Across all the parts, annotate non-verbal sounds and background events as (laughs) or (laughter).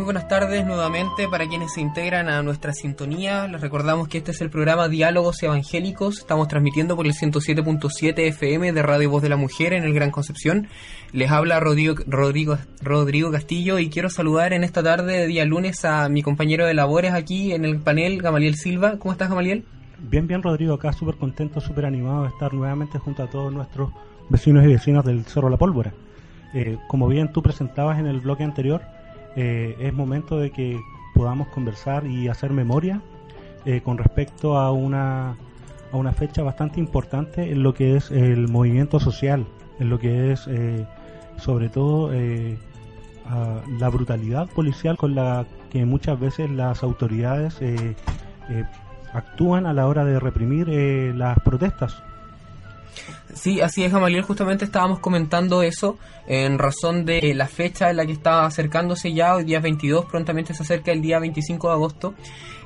Muy buenas tardes nuevamente para quienes se integran a nuestra sintonía. Les recordamos que este es el programa Diálogos Evangélicos. Estamos transmitiendo por el 107.7 FM de Radio Voz de la Mujer en el Gran Concepción. Les habla Rodrigo, Rodrigo, Rodrigo Castillo y quiero saludar en esta tarde de día lunes a mi compañero de labores aquí en el panel, Gamaliel Silva. ¿Cómo estás, Gamaliel? Bien, bien, Rodrigo, acá súper contento, súper animado de estar nuevamente junto a todos nuestros vecinos y vecinas del Cerro La Pólvora. Eh, como bien tú presentabas en el bloque anterior, eh, es momento de que podamos conversar y hacer memoria eh, con respecto a una, a una fecha bastante importante en lo que es el movimiento social, en lo que es eh, sobre todo la brutalidad policial con la que muchas veces las autoridades actúan a la hora de reprimir las protestas. Sí, así es, Gamaliel. Justamente estábamos comentando eso en razón de la fecha en la que está acercándose ya, hoy día 22, prontamente se acerca el día 25 de agosto,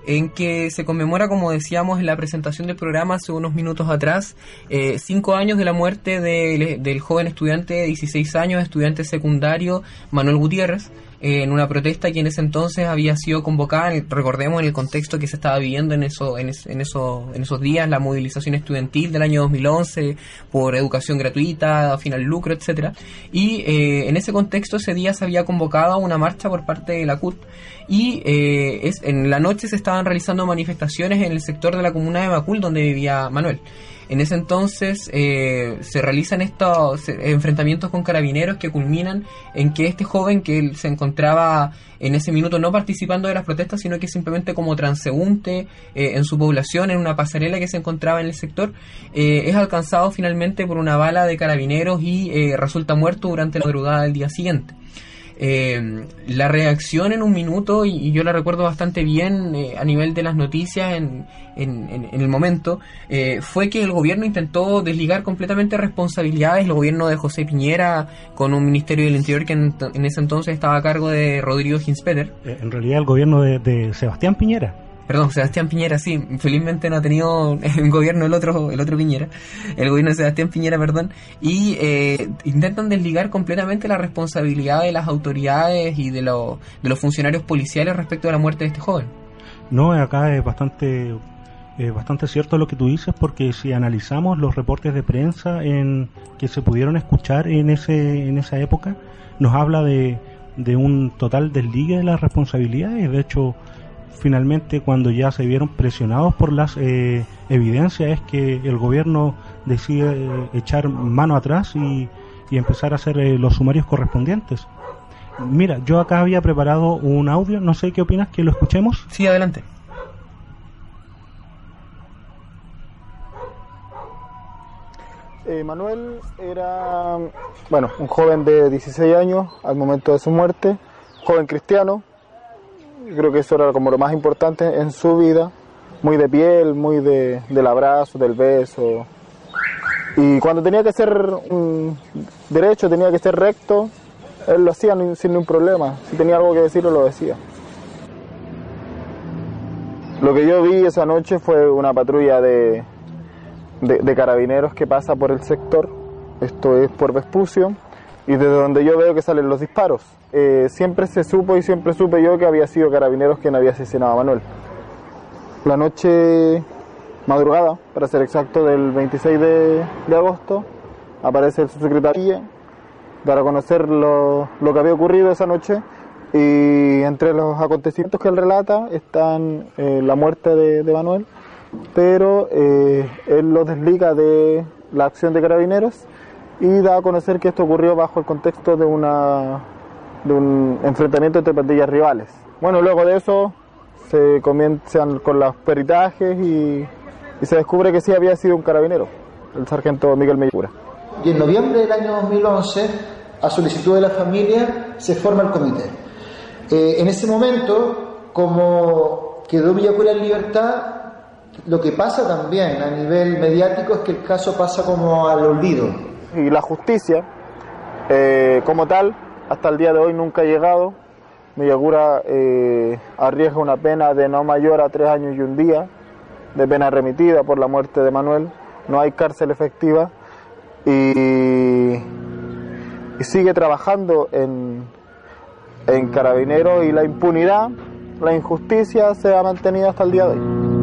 en que se conmemora, como decíamos en la presentación del programa hace unos minutos atrás, eh, cinco años de la muerte de- del joven estudiante de 16 años, estudiante secundario Manuel Gutiérrez, eh, en una protesta que en ese entonces había sido convocada, recordemos en el contexto que se estaba viviendo en eso, en, es- en eso, en esos días, la movilización estudiantil del año 2011 por educación gratuita, final lucro, etcétera. Y eh, en ese contexto ese día se había convocado a una marcha por parte de la CUT y eh, es, en la noche se estaban realizando manifestaciones en el sector de la comuna de Macul donde vivía Manuel. En ese entonces eh, se realizan estos eh, enfrentamientos con carabineros que culminan en que este joven que se encontraba en ese minuto no participando de las protestas, sino que simplemente como transeúnte eh, en su población, en una pasarela que se encontraba en el sector, eh, es alcanzado finalmente por una bala de carabineros y resulta muerto durante la madrugada del día siguiente. Eh, la reacción en un minuto, y, yo la recuerdo bastante bien eh, a nivel de las noticias en, en- en- el momento, eh, fue que el gobierno intentó desligar completamente responsabilidades, el gobierno de José Piñera con un Ministerio del Interior que en, ese entonces estaba a cargo de Rodrigo Ginspeter, Eh, en realidad el gobierno de Sebastián Piñera. Perdón, Sebastián Piñera, sí, felizmente no ha tenido (laughs) el gobierno el otro, el otro Piñera, el gobierno de Sebastián Piñera, perdón, y eh, intentan desligar completamente la responsabilidad de las autoridades y de, los de los funcionarios policiales respecto a la muerte de este joven. No, acá es bastante, eh, bastante cierto lo que tú dices, porque si analizamos los reportes de prensa en, que se pudieron escuchar en, ese, en esa época, nos habla de, de un total desligue de las responsabilidades. De hecho, finalmente cuando ya se vieron presionados por las eh, evidencias es que el gobierno decide eh, echar mano atrás y, y empezar a hacer eh, los sumarios correspondientes. Mira, yo acá había preparado un audio, no sé qué opinas, que lo escuchemos. Sí, adelante. Eh, Manuel era, bueno, un joven de 16 años al momento de su muerte, joven cristiano. Creo que eso era como lo más importante en su vida, muy de piel, muy de, del abrazo, del beso. Y cuando tenía que ser un derecho, tenía que ser recto, él lo hacía sin ningún problema. Si tenía algo que decirlo, lo decía. Lo que yo vi esa noche fue una patrulla de, de, de carabineros que pasa por el sector, esto es por Vespucio, y desde donde yo veo que salen los disparos. Eh, siempre se supo y siempre supe yo que había sido carabineros quien había asesinado a Manuel. La noche madrugada, para ser exacto, del 26 de, agosto, aparece el subsecretario para conocer lo, lo que había ocurrido esa noche y entre los acontecimientos que él relata están eh, la muerte de, de Manuel, pero eh, él lo desliga de la acción de carabineros y da a conocer que esto ocurrió bajo el contexto de una de un enfrentamiento entre pandillas rivales. Bueno, luego de eso se comienzan con los peritajes y, y se descubre que sí había sido un carabinero, el sargento Miguel Mellura. Y en noviembre del año 2011, a solicitud de la familia, se forma el comité. Eh, en ese momento, como quedó Villacura en libertad, Lo que pasa también a nivel mediático es que el caso pasa como al olvido. Y la justicia, eh, como tal, hasta el día de hoy nunca ha llegado. Villagura eh, arriesga una pena de no mayor a tres años y un día, de pena remitida por la muerte de Manuel. No hay cárcel efectiva y, y sigue trabajando en, en Carabineros y la impunidad, la injusticia se ha mantenido hasta el día de hoy.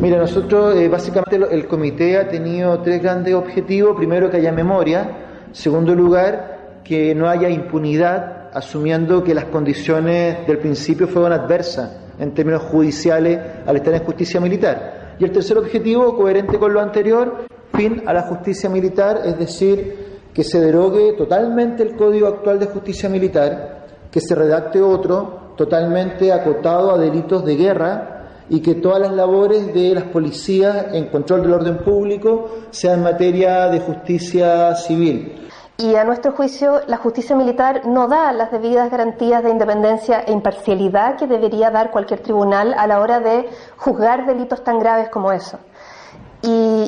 Mira, nosotros eh, básicamente el comité ha tenido tres grandes objetivos. Primero, que haya memoria. Segundo lugar, que no haya impunidad, asumiendo que las condiciones del principio fueron adversas en términos judiciales al estar en justicia militar. Y el tercer objetivo, coherente con lo anterior, fin a la justicia militar, es decir, que se derogue totalmente el código actual de justicia militar, que se redacte otro totalmente acotado a delitos de guerra y que todas las labores de las policías en control del orden público sean materia de justicia civil. Y a nuestro juicio, la justicia militar no da las debidas garantías de independencia e imparcialidad que debería dar cualquier tribunal a la hora de juzgar delitos tan graves como eso.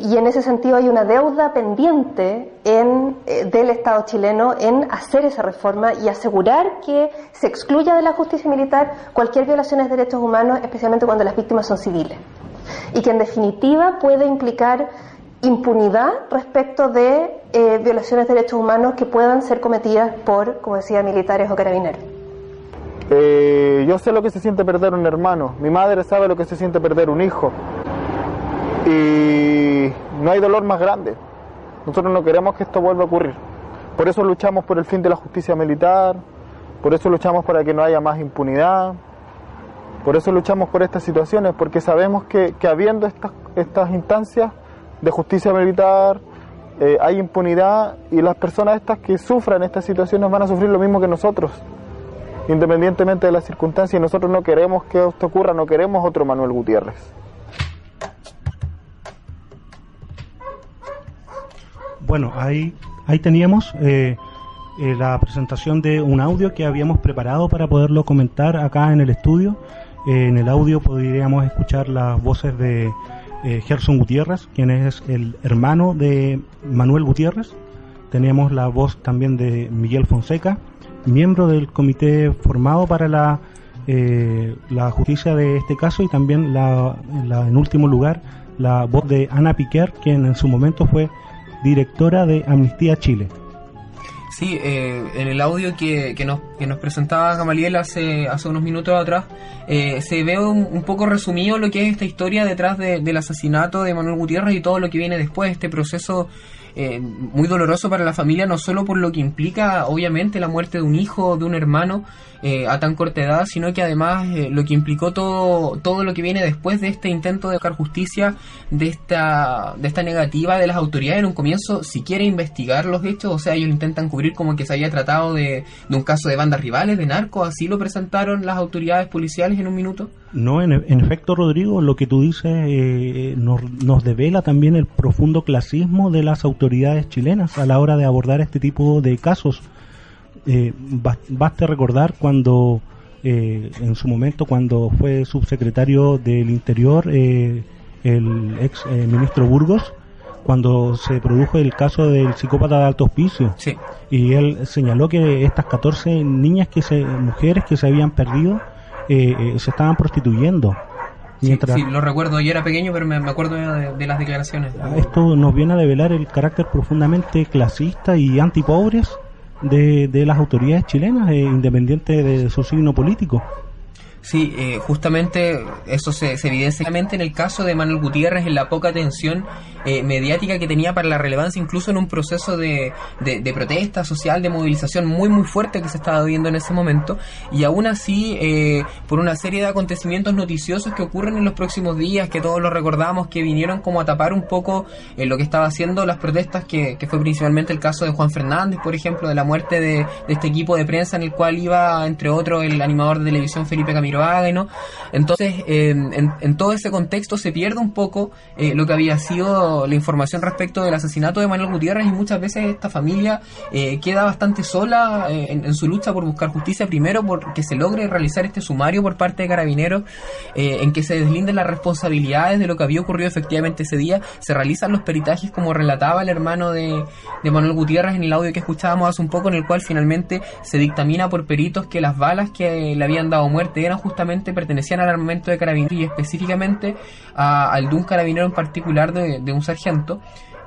Y, en ese sentido hay una deuda pendiente en, eh, del Estado chileno en hacer esa reforma y asegurar que se excluya de la justicia militar cualquier violación de derechos humanos, especialmente cuando las víctimas son civiles. Y que en definitiva puede implicar impunidad respecto de eh, violaciones de derechos humanos que puedan ser cometidas por, como decía, militares o carabineros. Eh, yo sé lo que se siente perder un hermano, mi madre sabe lo que se siente perder un hijo. Y no hay dolor más grande. Nosotros no queremos que esto vuelva a ocurrir. Por eso luchamos por el fin de la justicia militar, por eso luchamos para que no haya más impunidad, por eso luchamos por estas situaciones, porque sabemos que, que habiendo estas, estas instancias de justicia militar, eh, hay impunidad y las personas estas que sufran estas situaciones van a sufrir lo mismo que nosotros independientemente de las circunstancias, y nosotros no queremos que esto ocurra, no queremos otro Manuel Gutiérrez. Bueno, ahí, ahí teníamos eh, eh, la presentación de un audio que habíamos preparado para poderlo comentar acá en el estudio. Eh, en el audio podríamos escuchar las voces de Gerson Gutiérrez, quien es el hermano de Manuel Gutiérrez. Tenemos la voz también de Miguel Fonseca, miembro del comité formado para la, la justicia de este caso y también la- en último lugar la voz de Ana Piquer, quien en su momento fue directora de Amnistía Chile. Sí, eh, en el audio que, que, nos, que nos presentaba Gamaliel hace, hace unos minutos atrás, eh, se ve un, un poco resumido lo que es esta historia detrás de- del asesinato de Manuel Gutiérrez y todo lo que viene después, este proceso eh, muy doloroso para la familia, no solo por lo que implica, obviamente, la muerte de un hijo, de un hermano eh, a tan corta edad, sino que además eh, lo que implicó todo, todo lo que viene después de este intento de buscar justicia, de esta, de esta negativa de las autoridades en un comienzo, si quiere investigar los hechos, o sea, ellos intentan cubrir como que se había tratado de, de un caso de bandas rivales, de narcos, así lo presentaron las autoridades policiales en un minuto. No, en, en efecto, Rodrigo, lo que tú dices eh, nos, nos devela también el profundo clasismo de las autoridades chilenas a la hora de abordar este tipo de casos. Eh, bas- baste recordar cuando, eh, en su momento, cuando fue subsecretario del Interior, eh, el ex eh, ministro Burgos, cuando se produjo el caso del psicópata de alto hospicio. Sí. Y él señaló que estas 14 niñas, que se, mujeres que se habían perdido, eh, eh, se estaban prostituyendo. Sí, Mientras sí, lo recuerdo, yo era pequeño, pero me, me acuerdo de, de las declaraciones. esto nos viene a develar el carácter profundamente clasista y antipobres de, de las autoridades chilenas, eh, independiente de su signo político. Sí, eh, justamente eso se, se evidencia en el caso de Manuel Gutiérrez, en la poca atención eh, mediática que tenía para la relevancia, incluso en un proceso de, de, protesta social, de movilización muy muy fuerte que se estaba viviendo en ese momento, y aún así, eh, por una serie de acontecimientos noticiosos que ocurren en los próximos días, que todos lo recordamos, que vinieron como a tapar un poco eh, lo que estaba haciendo las protestas, que, que fue principalmente el caso de Juan Fernández, por ejemplo, de la muerte de, de este equipo de prensa en el cual iba, entre otros, el animador de televisión Felipe Camilo Entonces, en, en todo ese contexto se pierde un poco eh, lo que había sido la información respecto del asesinato de Manuel Gutiérrez y muchas veces esta familia eh, queda bastante sola eh, en, en su lucha por buscar justicia, primero porque se logre realizar este sumario por parte de Carabineros, eh, en que se deslinden las responsabilidades de lo que había ocurrido efectivamente ese día, se realizan los peritajes como relataba el hermano de, de Manuel Gutiérrez en el audio que escuchábamos hace un poco, en el cual finalmente se dictamina por peritos que las balas que le habían dado muerte eran justamente pertenecían al armamento de carabineros y específicamente a- al de un carabinero en particular de, de un sargento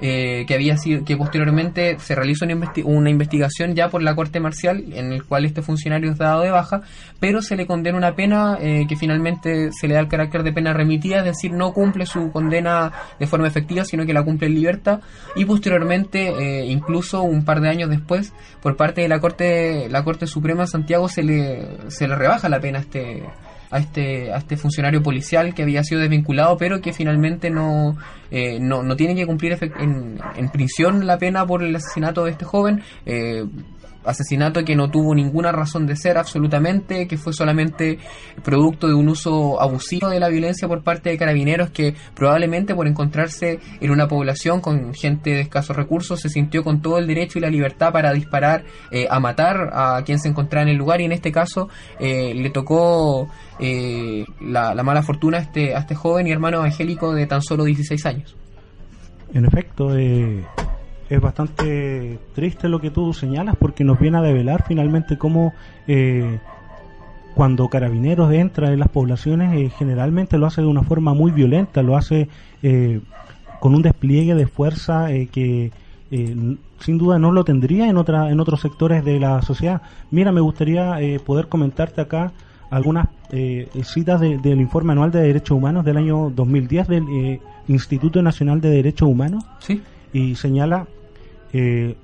eh, que había sido que posteriormente se realizó una, investi- una investigación ya por la corte marcial en el cual este funcionario es dado de baja pero se le condena una pena eh, que finalmente se le da el carácter de pena remitida es decir no cumple su condena de forma efectiva sino que la cumple en libertad y posteriormente eh, incluso un par de años después por parte de la corte la corte suprema de Santiago se le se le rebaja la pena a este a este, a este funcionario policial que había sido desvinculado, pero que finalmente no, eh, no, no tiene que cumplir en, en prisión la pena por el asesinato de este joven. eh, asesinato que no tuvo ninguna razón de ser absolutamente, que fue solamente producto de un uso abusivo de la violencia por parte de carabineros que probablemente por encontrarse en una población con gente de escasos recursos se sintió con todo el derecho y la libertad para disparar eh, a matar a quien se encontraba en el lugar y en este caso eh, le tocó eh, la, la mala fortuna a este, a este joven y hermano evangélico de tan solo 16 años. En efecto, eh, es bastante triste lo que tú señalas porque nos viene a develar finalmente cómo eh, cuando Carabineros entra en las poblaciones eh, generalmente lo hace de una forma muy violenta, lo hace eh, con un despliegue de fuerza eh, que eh, sin duda no lo tendría en otra en otros sectores de la sociedad. Mira, me gustaría poder comentarte acá algunas eh, citas de- del informe anual de derechos humanos del año 2010 del Instituto Nacional de Derechos Humanos ¿Sí? Y señala, eh,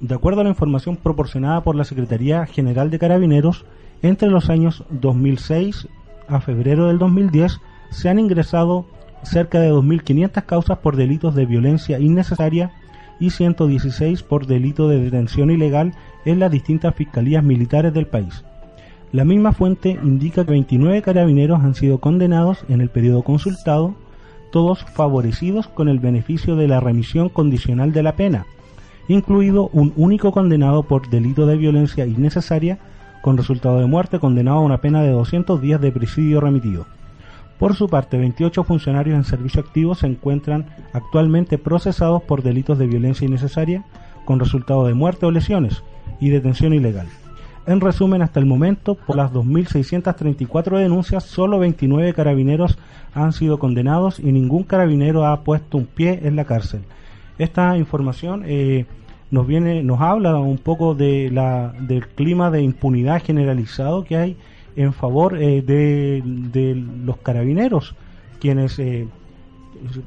de acuerdo a la información proporcionada por la Secretaría General de Carabineros, entre los años 2006 a febrero del 2010 se han ingresado cerca de 2.500 causas por delitos de violencia innecesaria y 116 por delito de detención ilegal en las distintas fiscalías militares del país. La misma fuente indica que 29 carabineros han sido condenados en el periodo consultado, todos favorecidos con el beneficio de la remisión condicional de la pena, incluido un único condenado por delito de violencia innecesaria con resultado de muerte condenado a una pena de 200 días de presidio remitido. Por su parte, 28 funcionarios en servicio activo se encuentran actualmente procesados por delitos de violencia innecesaria con resultado de muerte o lesiones y detención ilegal. En resumen, hasta el momento, por las 2.634 denuncias, solo 29 carabineros han sido condenados y ningún carabinero ha puesto un pie en la cárcel. Esta información eh, nos viene, nos habla un poco de la, del clima de impunidad generalizado que hay en favor eh, de, los carabineros, quienes eh,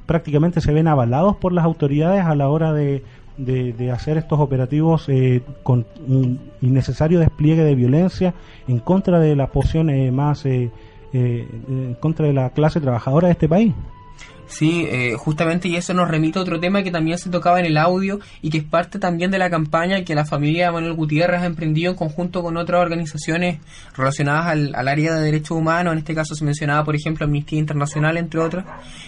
prácticamente se ven avalados por las autoridades a la hora de, de, de hacer estos operativos eh, con un innecesario despliegue de violencia en contra de la posición eh, más eh, eh, en contra de la clase trabajadora de este país. Sí, eh, justamente y eso nos remite a otro tema que también se tocaba en el audio y que es parte también de la campaña que la familia de Manuel Gutiérrez ha emprendido en conjunto con otras organizaciones relacionadas al, al área de derechos humanos, en este caso se mencionaba por ejemplo Amnistía Internacional entre otras,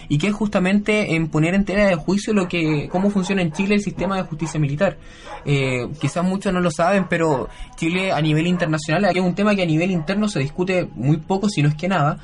y que es justamente en poner en tela de juicio lo que cómo funciona en Chile el sistema de justicia militar. Eh, quizás muchos no lo saben, pero Chile a nivel internacional es un tema que a nivel interno se discute muy poco, si no es que nada,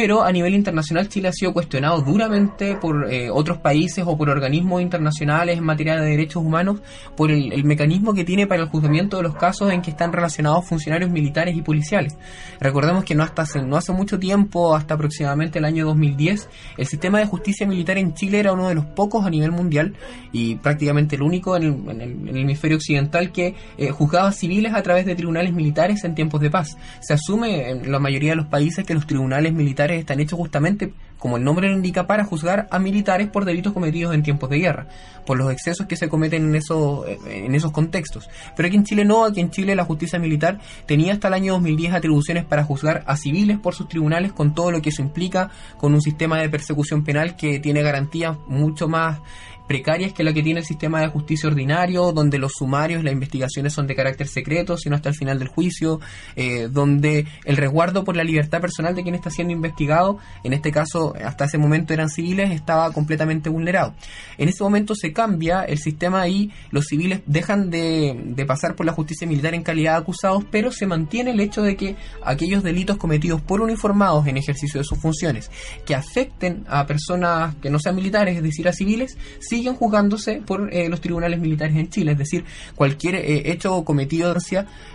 pero a nivel internacional Chile ha sido cuestionado duramente por eh, otros países o por organismos internacionales en materia de derechos humanos por el, el mecanismo que tiene para el juzgamiento de los casos en que están relacionados funcionarios militares y policiales. Recordemos que no hasta hace, no hace mucho tiempo, hasta aproximadamente el año 2010, el sistema de justicia militar en Chile era uno de los pocos a nivel mundial y prácticamente el único en el, en el- en el hemisferio occidental que eh, juzgaba civiles a través de tribunales militares en tiempos de paz. Se asume en la mayoría de los países que los tribunales militares están hechos justamente, como el nombre lo indica, para juzgar a militares por delitos cometidos en tiempos de guerra, por los excesos que se cometen en esos, en esos contextos. Pero aquí en Chile no, aquí en Chile la justicia militar tenía hasta el año 2010 atribuciones para juzgar a civiles por sus tribunales con todo lo que eso implica, con un sistema de persecución penal que tiene garantías mucho más precarias que la que tiene el sistema de justicia ordinario, donde los sumarios, las investigaciones son de carácter secreto, sino hasta el final del juicio, eh, donde el resguardo por la libertad personal de quien está siendo investigado, en este caso hasta ese momento eran civiles, estaba completamente vulnerado. En ese momento se cambia el sistema y los civiles dejan de, de pasar por la justicia militar en calidad de acusados, pero se mantiene el hecho de que aquellos delitos cometidos por uniformados en ejercicio de sus funciones que afecten a personas que no sean militares, es decir, a civiles, siguen juzgándose por eh, los tribunales militares en Chile. Es decir, cualquier eh, hecho cometido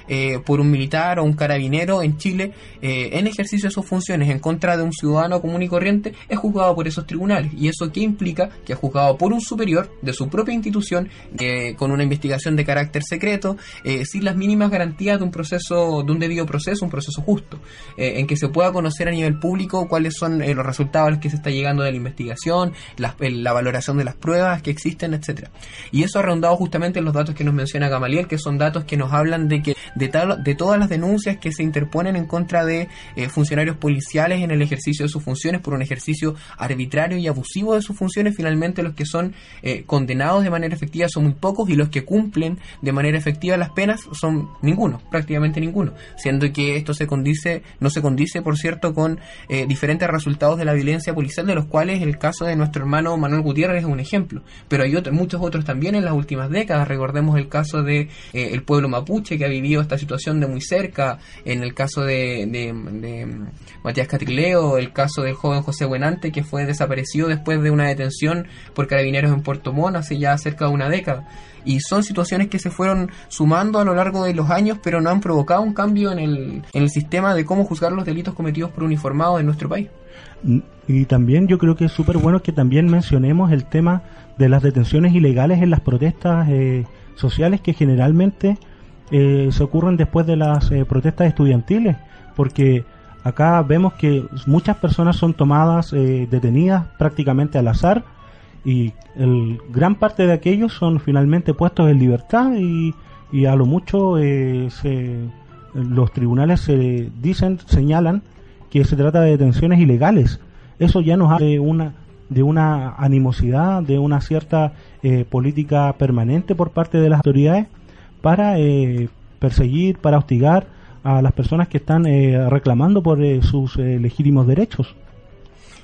eh, por un militar o un carabinero en Chile eh, en ejercicio de sus funciones en contra de un ciudadano común y corriente es juzgado por esos tribunales. ¿Y eso qué implica? Que es juzgado por un superior de su propia institución eh, con una investigación de carácter secreto, eh, sin las mínimas garantías de un proceso, de un debido proceso, un proceso justo, en que se pueda conocer a nivel público cuáles son los resultados a los que se está llegando de la investigación, el- la valoración de las pruebas que existen, etcétera. Y eso ha rondado justamente en los datos que nos menciona Gamaliel, que son datos que nos hablan de que de, tal- de todas las denuncias que se interponen en contra de eh, funcionarios policiales en el ejercicio de sus funciones por un ejercicio arbitrario y abusivo de sus funciones, finalmente los que son eh, condenados de manera efectiva son muy pocos y los que cumplen de manera efectiva las penas son ninguno, prácticamente ninguno, siendo que esto se condice, no se condice, por cierto, con eh, diferentes resultados de la violencia policial, de los cuales el caso de nuestro hermano Manuel Gutiérrez es un ejemplo, pero hay muchos otros también en las últimas décadas, recordemos el caso de eh, el pueblo mapuche que ha vivido esta situación de muy cerca, en el caso de, de- de Matías Caticleo, el caso del joven José Buenante que fue desaparecido después de una detención por carabineros en Puerto Montt hace ya cerca de una década. Y son situaciones que se fueron sumando a lo largo de los años, pero no han provocado un cambio en el, en el sistema de cómo juzgar los delitos cometidos por uniformados en nuestro país. Y también yo creo que es súper bueno que también mencionemos el tema de las detenciones ilegales en las protestas eh, sociales que generalmente eh, se ocurren después de las eh, protestas estudiantiles, porque acá vemos que muchas personas son tomadas, detenidas prácticamente al azar y el, gran parte de aquellos son finalmente puestos en libertad y, y a lo mucho eh, se- los tribunales se dicen, señalan que se trata de detenciones ilegales. Eso ya nos habla de una de una animosidad, de una cierta eh, política permanente por parte de las autoridades para eh, perseguir, para hostigar a las personas que están eh, reclamando por eh, sus eh, legítimos derechos.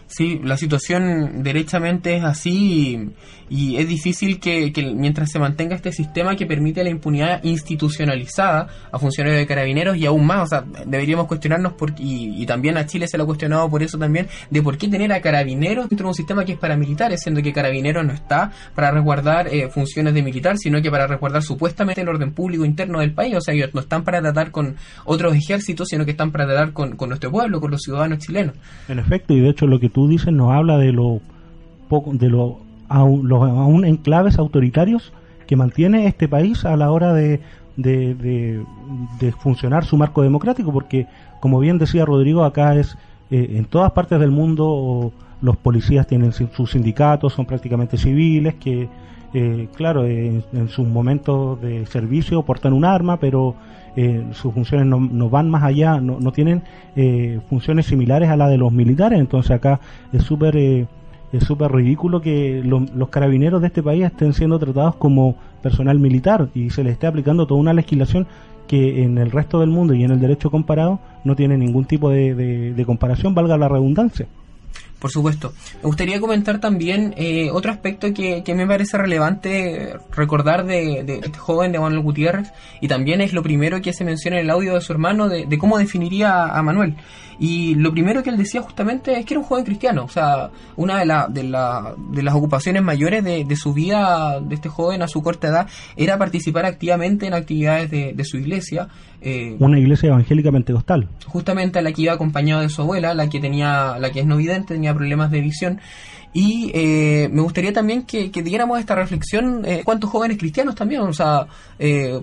Sí, la situación derechamente es así y, es difícil que, que mientras se mantenga este sistema que permite la impunidad institucionalizada a funcionarios de carabineros y aún más, o sea, deberíamos cuestionarnos por, y, también a Chile se lo ha cuestionado por eso también, de por qué tener a carabineros dentro de un sistema que es paramilitar, siendo que carabineros no está para resguardar eh, funciones de militar, sino que para resguardar supuestamente el orden público interno del país, o sea, ellos no están para tratar con otros ejércitos, sino que están para tratar con, con nuestro pueblo, con los ciudadanos chilenos. En efecto, y de hecho lo que tú dices nos habla de lo poco, de los aún enclaves autoritarios que mantiene este país a la hora de, de, de- funcionar su marco democrático, porque como bien decía Rodrigo, acá es eh, en todas partes del mundo los policías tienen sus sindicatos, son prácticamente civiles que eh, claro, en, en sus momentos de servicio portan un arma, pero eh, sus funciones no, no van más allá, no, no tienen eh, funciones similares a la de los militares. Entonces acá es súper eh, es súper ridículo que lo- los carabineros de este país estén siendo tratados como personal militar y se les esté aplicando toda una legislación que en el resto del mundo y en el derecho comparado no tiene ningún tipo de- de comparación, valga la redundancia. Por supuesto. Me gustaría comentar también eh, otro aspecto que, que me parece relevante recordar de, de este joven de Manuel Gutiérrez y también es lo primero que se menciona en el audio de su hermano de, de cómo definiría a Manuel. Y lo primero que él decía justamente es que era un joven cristiano. O sea, una de, la, de, la, de las ocupaciones mayores de, de su vida de este joven a su corta edad era participar activamente en actividades de, de su iglesia. eh, Una iglesia evangélica pentecostal. justamente a la que iba acompañado de su abuela, la que tenía, la que es no vidente, tenía problemas de visión. Y eh, me gustaría también que, que diéramos esta reflexión, eh, ¿cuántos jóvenes cristianos también? O sea, eh,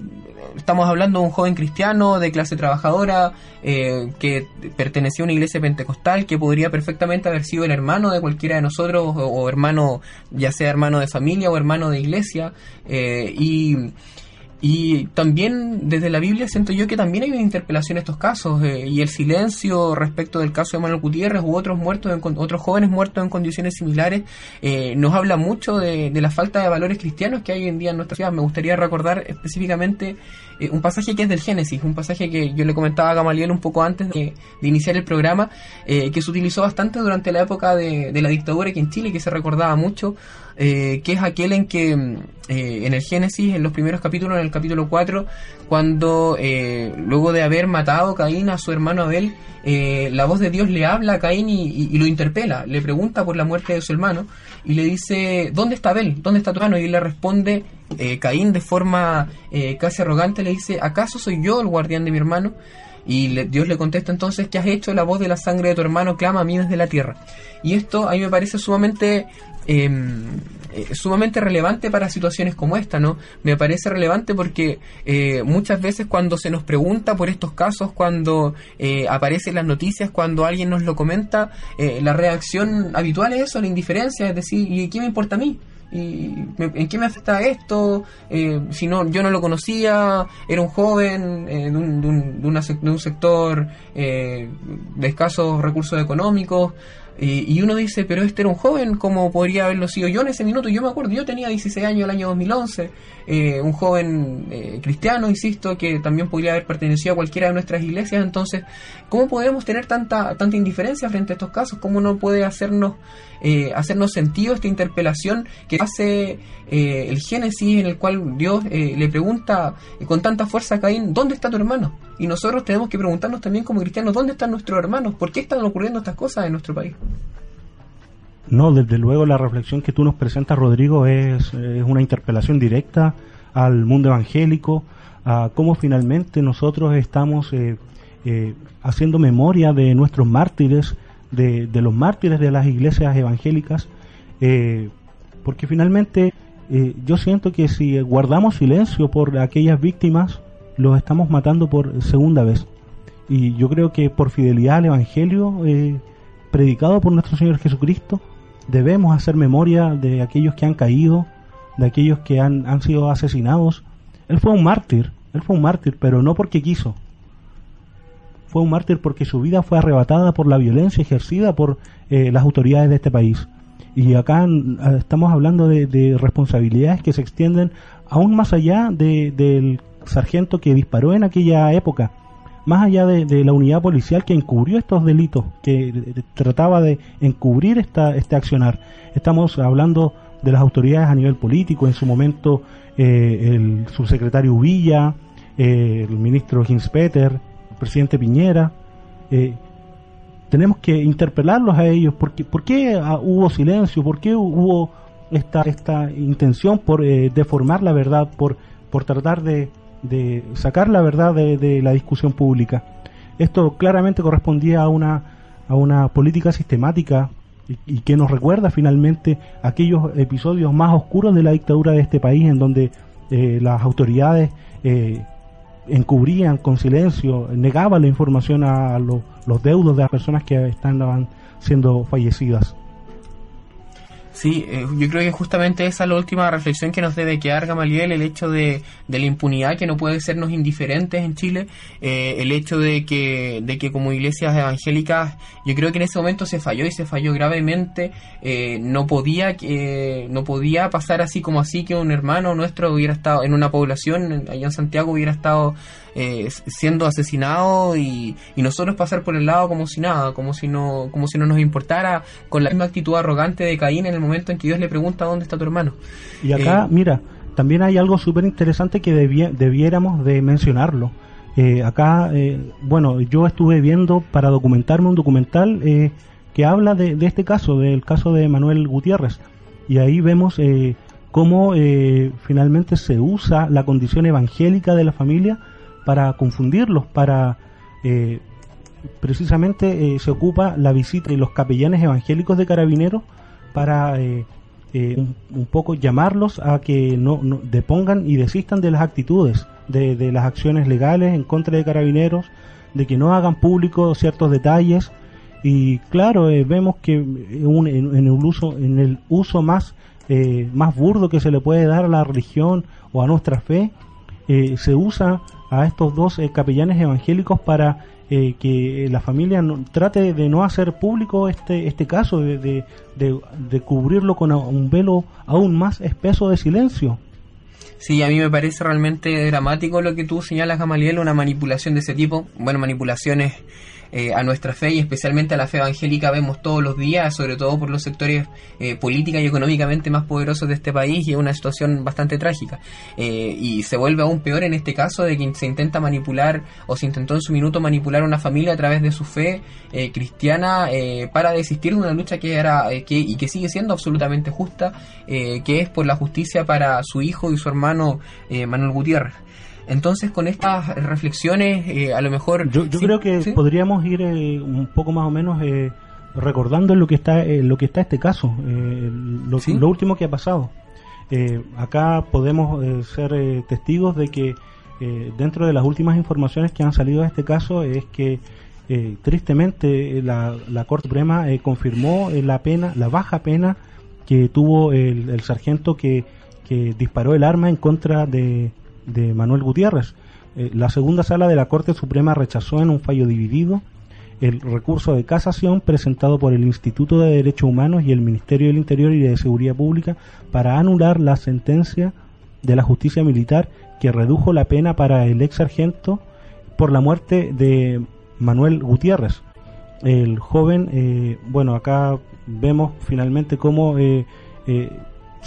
estamos hablando de un joven cristiano de clase trabajadora eh, que pertenecía a una iglesia pentecostal, que podría perfectamente haber sido el hermano de cualquiera de nosotros, o, o hermano, ya sea hermano de familia o hermano de iglesia. eh, y Y también desde la Biblia siento yo que también hay una interpelación en estos casos eh, y el silencio respecto del caso de Manuel Gutiérrez u otros muertos, en, otros jóvenes muertos en condiciones similares, eh, nos habla mucho de, de la falta de valores cristianos que hay hoy en día en nuestra ciudad. Me gustaría recordar específicamente eh, un pasaje que es del Génesis, un pasaje que yo le comentaba a Gamaliel un poco antes de, de iniciar el programa, eh, que se utilizó bastante durante la época de, de la dictadura aquí en Chile, que se recordaba mucho, eh, que es aquel en que mm, eh, en el Génesis, en los primeros capítulos, en el capítulo 4, cuando eh, luego de haber matado Caín a su hermano Abel, eh, la voz de Dios le habla a Caín y, y- lo interpela, le pregunta por la muerte de su hermano y le dice, ¿dónde está Abel? ¿Dónde está tu hermano? Y él le responde, eh, Caín de forma casi arrogante le dice, ¿acaso soy yo el guardián de mi hermano? Y le- Dios le contesta entonces, ¿qué has hecho? La voz de la sangre de tu hermano clama a mí desde la tierra. Y esto a mí me parece sumamente... em, eh, sumamente relevante para situaciones como esta, ¿no? Me parece relevante porque eh, muchas veces cuando se nos pregunta por estos casos, cuando eh, aparecen las noticias, cuando alguien nos lo comenta, eh, la reacción habitual es eso, la indiferencia, es decir, ¿y qué me importa a mí? ¿Y me- ¿En qué me afecta esto? Eh, si no, yo no lo conocía, era un joven eh, de, un, de un- de una de un sector eh, de escasos recursos económicos. y uno dice, pero este era un joven, ¿cómo podría haberlo sido yo en ese minuto? Yo me acuerdo, yo tenía 16 años el año 2011, eh, un joven eh, cristiano, insisto, que también podría haber pertenecido a cualquiera de nuestras iglesias. Entonces, ¿cómo podemos tener tanta, tanta indiferencia frente a estos casos? ¿Cómo no puede hacernos eh, hacernos sentido esta interpelación que hace eh, el Génesis en el cual Dios eh, le pregunta eh, con tanta fuerza a Caín, ¿dónde está tu hermano? Y nosotros tenemos que preguntarnos también como cristianos, ¿dónde están nuestros hermanos? ¿Por qué están ocurriendo estas cosas en nuestro país? No, desde luego la reflexión que tú nos presentas, Rodrigo, es, es una interpelación directa al mundo evangélico, a cómo finalmente nosotros estamos eh, eh, haciendo memoria de nuestros mártires, de, de los mártires de las iglesias evangélicas, eh, porque finalmente yo siento que si guardamos silencio por aquellas víctimas, los estamos matando por segunda vez. Y yo creo que por fidelidad al Evangelio predicado por nuestro Señor Jesucristo, debemos hacer memoria de aquellos que han caído, de aquellos que han, han sido asesinados. Él fue un mártir, él fue un mártir, pero no porque quiso. Fue un mártir porque su vida fue arrebatada por la violencia ejercida por eh, las autoridades de este país. Y acá estamos hablando de, de responsabilidades que se extienden aún más allá de- del sargento que disparó en aquella época, más allá de, la unidad policial que encubrió estos delitos, que trataba de encubrir esta, este accionar. Estamos hablando de las autoridades a nivel político, en su momento eh, el subsecretario Villa, eh, el ministro Hinspeter, el presidente Piñera. eh, tenemos que interpelarlos a ellos. porque ¿Por qué ah, hubo silencio? ¿Por qué hubo esta, esta intención por eh, deformar la verdad, por, por tratar de, de sacar la verdad de, de la discusión pública? Esto claramente correspondía a una, a una política sistemática y, que nos recuerda finalmente aquellos episodios más oscuros de la dictadura de este país en donde eh, las autoridades eh, encubrían con silencio, negaban la información a los, los deudos de las personas que estaban siendo fallecidas. Sí, eh, yo creo que justamente esa es la última reflexión que nos debe quedar, Gamaliel, el hecho de, de la impunidad que no puede sernos indiferentes en Chile, eh, el hecho de que, de que como iglesias evangélicas, yo creo que en ese momento se falló y se falló gravemente, eh, no podía no podía pasar así como así que un hermano nuestro hubiera estado en una población allá en Santiago hubiera estado eh, siendo asesinado y, y nosotros pasar por el lado como si nada, como si no como si no nos importara, con la misma actitud arrogante de Caín en el momento en que Dios le pregunta dónde está tu hermano. Y acá, Eh, mira, también hay algo súper interesante que debie- debiéramos de mencionarlo. Eh, acá, eh, bueno, yo estuve viendo para documentarme un documental eh, que habla de, de este caso, del caso de Manuel Gutiérrez. Y ahí vemos eh, cómo eh, finalmente se usa la condición evangélica de la familia para confundirlos, para eh, precisamente eh, se ocupa la visita de los capellanes evangélicos de carabineros para eh, un, poco llamarlos a que no, depongan y desistan de las actitudes, de, las acciones legales en contra de carabineros, de que no hagan público ciertos detalles. Y claro vemos que en, el uso en el uso más más burdo que se le puede dar a la religión o a nuestra fe se usa a estos dos eh, capellanes evangélicos para eh, que la familia no- trate de no hacer público este este caso, de, de, de- cubrirlo con un velo aún más espeso de silencio. Sí, a mí me parece realmente dramático lo que tú señalas, Gamaliel, una manipulación de ese tipo. Bueno, manipulaciones eh, a nuestra fe y especialmente a la fe evangélica vemos todos los días, sobre todo por los sectores eh, política y económicamente más poderosos de este país y es una situación bastante trágica. Eh, y se vuelve aún peor en este caso de que se intenta manipular o se intentó en su minuto manipular una familia a través de su fe eh, cristiana eh, para desistir de una lucha que era eh, que, y que sigue siendo absolutamente justa, que es por la justicia para su hijo y su hermano Manuel Gutiérrez. Entonces, con estas reflexiones, eh, a lo mejor... Yo, yo sí, creo que sí. podríamos ir eh, un poco más o menos eh, recordando lo que está eh, lo que está este caso, eh, lo, Sí. lo último que ha pasado. Eh, acá podemos eh, ser testigos de que dentro de las últimas informaciones que han salido de este caso es que tristemente la, la Corte Suprema confirmó la pena, la baja pena que tuvo el, el sargento que, que disparó el arma en contra de, de Manuel Gutiérrez. Eh, la segunda sala de la Corte Suprema rechazó en un fallo dividido el recurso de casación presentado por el Instituto de Derechos Humanos y el Ministerio del Interior y de Seguridad Pública para anular la sentencia de la justicia militar que redujo la pena para el ex sargento por la muerte de Manuel Gutiérrez. El joven, eh, bueno, acá vemos finalmente cómo eh, eh,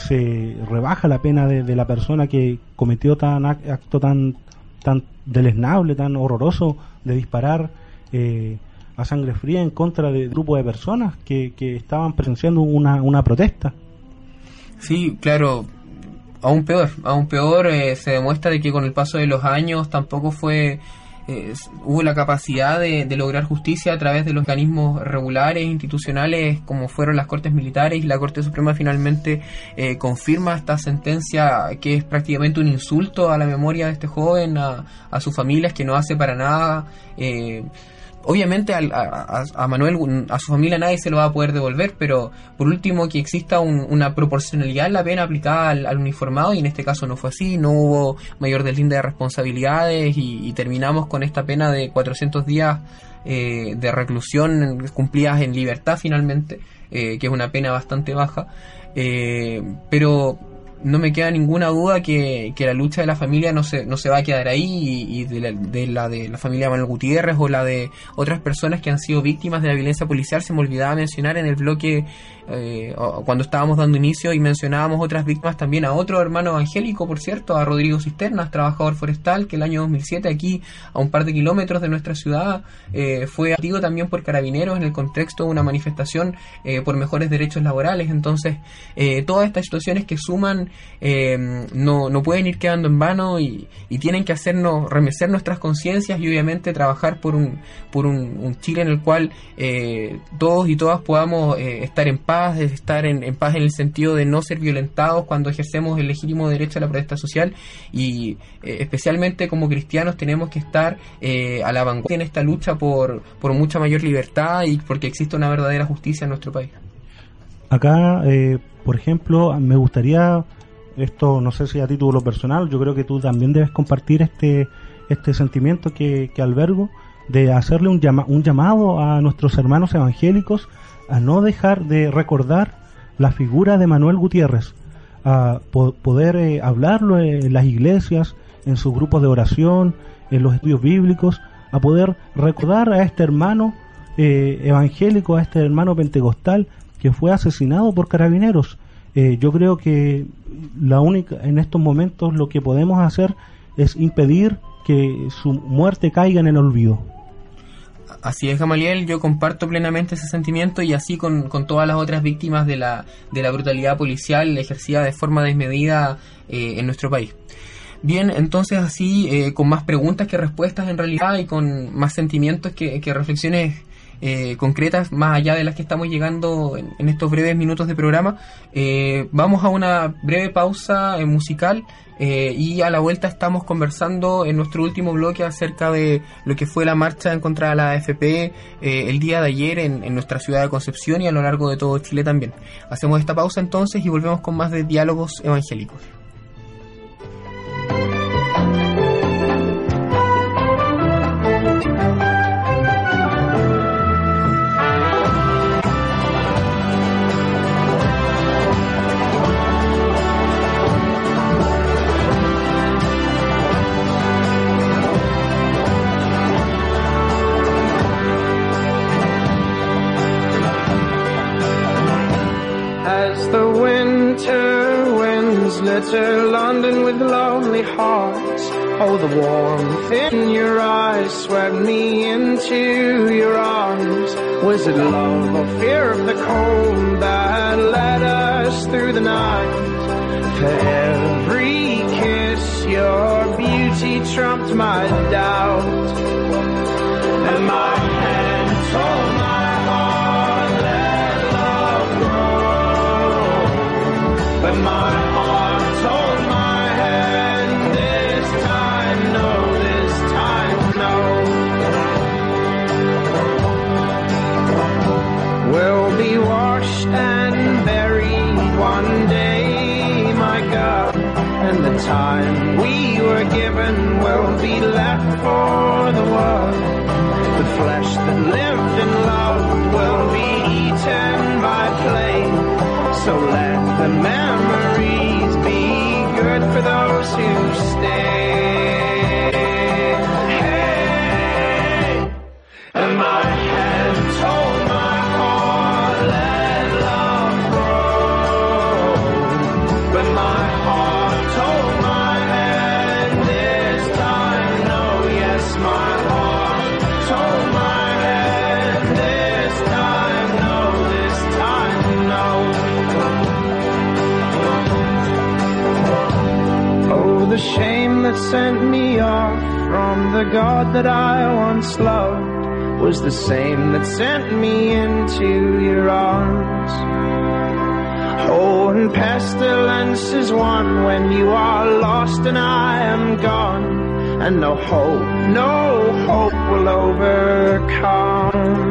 se rebaja la pena de, la persona que cometió tan ac- acto tan tan deleznable, tan horroroso de disparar eh, a sangre fría en contra de grupo de personas que, que estaban presenciando una, una protesta. Sí, claro, aún peor, aún peor eh, se demuestra de que con el paso de los años tampoco fue eh, hubo la capacidad de, lograr justicia a través de los mecanismos regulares, institucionales, como fueron las Cortes Militares y la Corte Suprema finalmente eh, confirma esta sentencia que es prácticamente un insulto a la memoria de este joven, a, a sus familias, que no hace para nada... eh, Obviamente a, a- a Manuel, a su familia nadie se lo va a poder devolver, pero por último que exista un- una proporcionalidad en la pena aplicada al, uniformado y en este caso no fue así, no hubo mayor deslinde de responsabilidades y, y terminamos con esta pena de 400 días eh, de reclusión cumplidas en libertad finalmente, eh, que es una pena bastante baja, eh, pero no me queda ninguna duda que, que la lucha de la familia no se, no se va a quedar ahí y, de, la, de la de la familia Manuel Gutiérrez o la de otras personas que han sido víctimas de la violencia policial. Se me olvidaba mencionar en el bloque eh, cuando estábamos dando inicio y mencionábamos otras víctimas también a otro hermano evangélico, por cierto, a Rodrigo Cisternas, trabajador forestal, que el año 2007 aquí a un par de kilómetros de nuestra ciudad eh, fue activo también por carabineros en el contexto de una manifestación eh, por mejores derechos laborales. Entonces, eh, todas estas situaciones que suman eh, no, no pueden ir quedando en vano y, tienen que hacernos remecer nuestras conciencias y obviamente trabajar por un, por un, Chile en el cual eh, todos y todas podamos eh, estar en paz, estar en, paz en el sentido de no ser violentados cuando ejercemos el legítimo derecho a la protesta social y eh, especialmente como cristianos tenemos que estar eh, a la vanguardia en esta lucha por, por mucha mayor libertad y porque existe una verdadera justicia en nuestro país. Acá, por ejemplo, me gustaría, esto no sé si a título personal, yo creo que tú también debes compartir este, este sentimiento que, que albergo de hacerle un, un llamado a nuestros hermanos evangélicos a no dejar de recordar la figura de Manuel Gutiérrez, a po- poder eh, hablarlo en las iglesias, en sus grupos de oración, en los estudios bíblicos, a poder recordar a este hermano eh, evangélico, a este hermano pentecostal que fue asesinado por carabineros. Eh, yo creo que la única en estos momentos lo que podemos hacer es impedir que su muerte caiga en el olvido. Así es, Gamaliel, yo comparto plenamente ese sentimiento y así con, con todas las otras víctimas de la, de la brutalidad policial ejercida de forma desmedida eh, en nuestro país. Bien, entonces así, eh, con más preguntas que respuestas en realidad y con más sentimientos que, que reflexiones eh, concretas, más allá de las que estamos llegando en, estos breves minutos de programa, eh, vamos a una breve pausa eh, musical eh, y a la vuelta estamos conversando en nuestro último bloque acerca de lo que fue la marcha en contra de la AFP eh, el día de ayer en nuestra ciudad de Concepción y a lo largo de todo Chile también. Hacemos esta pausa entonces y volvemos con más de diálogos evangélicos. Enter London with lonely hearts. Oh, the warmth in your eyes swept me into your arms. Was it love or fear of the cold that led us through the night? For every kiss, your beauty trumped my doubt. And my hand told my heart, let love grow. But my time we were given will be left for the world. The flesh that lived and loved will be eaten by flame. So let the memories be good for those who stay. Shame that sent me off from the God that I once loved was the same that sent me into your arms. Oh, and pestilence is one when you are lost and I am gone, and no hope, no hope will overcome.